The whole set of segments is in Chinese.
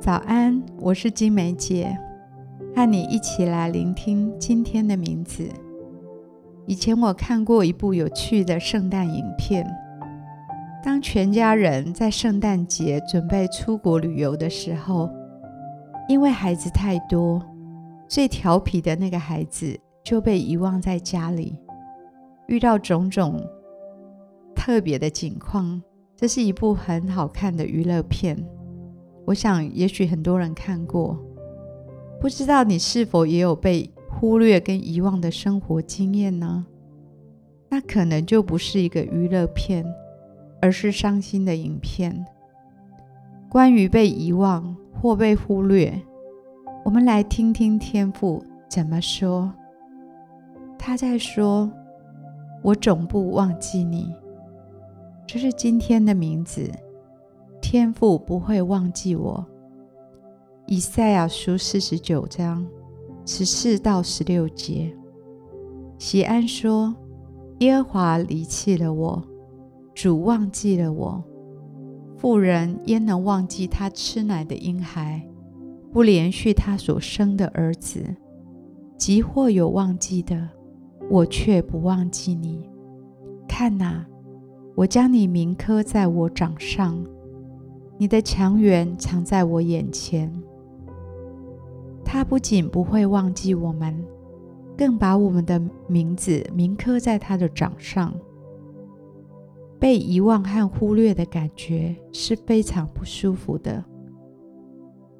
早安，我是金梅姐，和你一起来聆听今天的名字。以前我看过一部有趣的圣诞影片，当全家人在圣诞节准备出国旅游的时候，因为孩子太多，最调皮的那个孩子就被遗忘在家里，遇到种种特别的境况。这是一部很好看的娱乐片。我想，也许很多人看过，不知道你是否也有被忽略跟遗忘的生活经验呢？那可能就不是一个娱乐片，而是伤心的影片。关于被遗忘或被忽略，我们来听听天父怎么说。他在说：“我总不忘记你。”这是今天的名字。天父不会忘记我。以赛亚书四十九章十四到十六节，席安说：“耶和华离弃了我，主忘记了我。妇人焉能忘记她吃奶的婴孩，不连续他所生的儿子？即或有忘记的，我却不忘记你。看哪，我将你铭刻在我掌上。”你的强援藏在我眼前，他不仅不会忘记我们，更把我们的名字铭刻在他的掌上。被遗忘和忽略的感觉是非常不舒服的。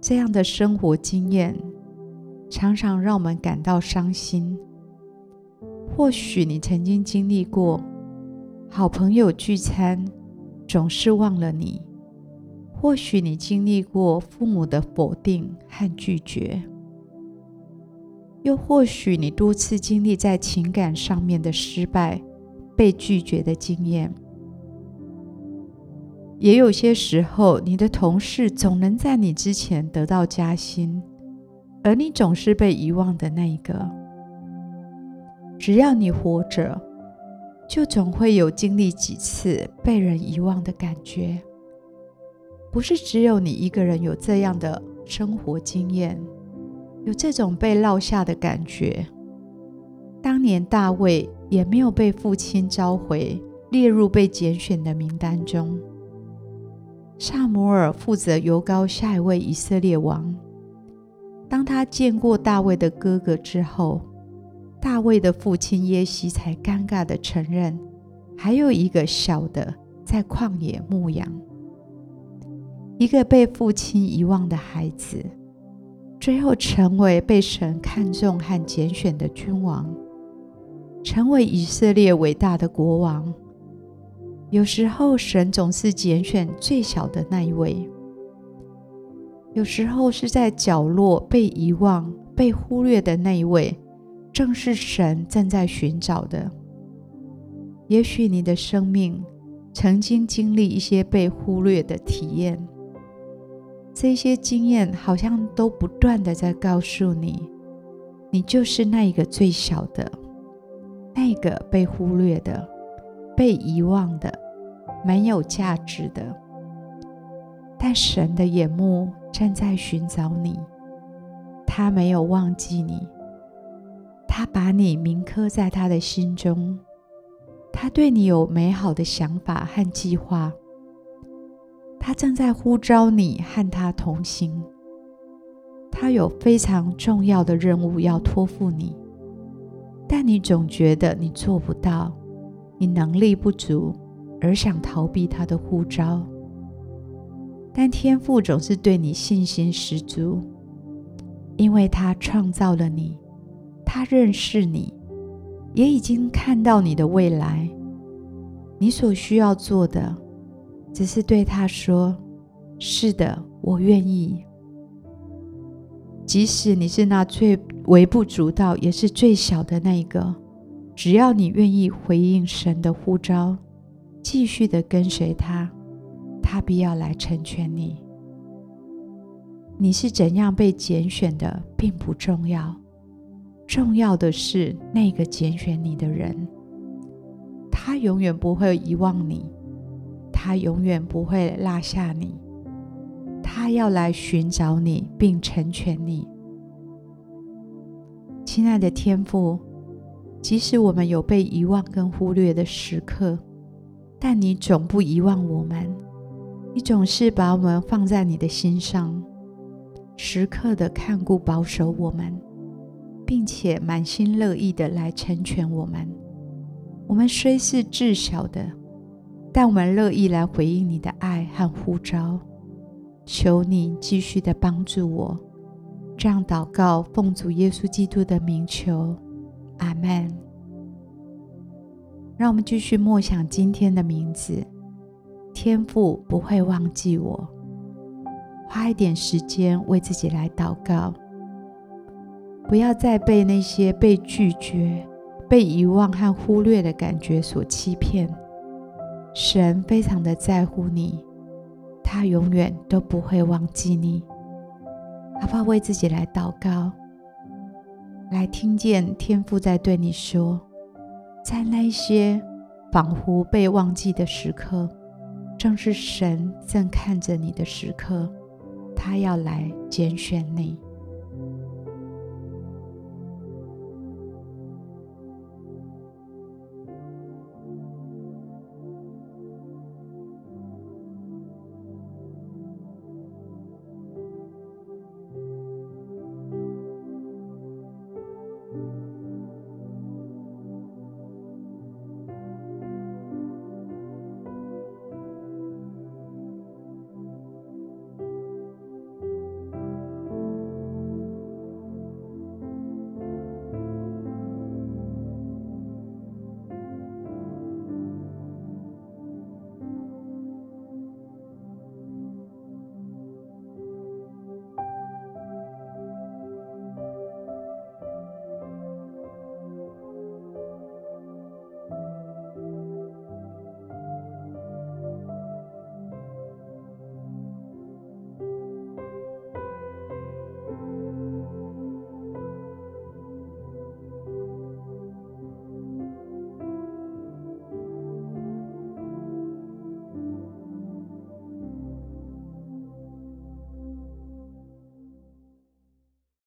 这样的生活经验常常让我们感到伤心。或许你曾经经历过，好朋友聚餐总是忘了你。或许你经历过父母的否定和拒绝，又或许你多次经历在情感上面的失败、被拒绝的经验。也有些时候，你的同事总能在你之前得到加薪，而你总是被遗忘的那一个。只要你活着，就总会有经历几次被人遗忘的感觉。不是只有你一个人有这样的生活经验，有这种被落下的感觉。当年大卫也没有被父亲召回，列入被拣选的名单中。撒母耳负责油膏下一位以色列王。当他见过大卫的哥哥之后，大卫的父亲耶西才尴尬地承认，还有一个小的在旷野牧羊。一个被父亲遗忘的孩子，最后成为被神看重和拣选的君王，成为以色列伟大的国王。有时候，神总是拣选最小的那一位；有时候，是在角落被遗忘、被忽略的那一位，正是神正在寻找的。也许你的生命曾经经历一些被忽略的体验。这些经验好像都不断地在告诉你，你就是那一个最小的，那个被忽略的、被遗忘的、没有价值的。但神的眼目正在寻找你，他没有忘记你，他把你铭刻在他的心中，他对你有美好的想法和计划。他正在呼召你和他同行，他有非常重要的任务要托付你，但你总觉得你做不到，你能力不足，而想逃避他的呼召。但天父总是对你信心十足，因为他创造了你，他认识你，也已经看到你的未来。你所需要做的，只是对他说：“是的，我愿意。即使你是那最微不足道，也是最小的那一个，只要你愿意回应神的呼召，继续的跟随他，他必要来成全你。你是怎样被拣选的，并不重要，重要的是那个拣选你的人，他永远不会遗忘你。”他永远不会落下你，他要来寻找你，并成全你。亲爱的天父，即使我们有被遗忘跟忽略的时刻，但你总不遗忘我们，你总是把我们放在你的心上，时刻的看顾保守我们，并且满心乐意的来成全我们。我们虽是稚小的，但我们乐意来回应你的爱和呼召。求你继续的帮助我，这样祷告，奉主耶稣基督的名求，阿门。让我们继续默想今天的名字，天父不会忘记我。花一点时间为自己来祷告，不要再被那些被拒绝、被遗忘和忽略的感觉所欺骗。神非常的在乎你。他永远都不会忘记你，好不好？为自己来祷告，来听见天父在对你说，在那些仿佛被忘记的时刻，正是神正看着你的时刻，他要来拣选你。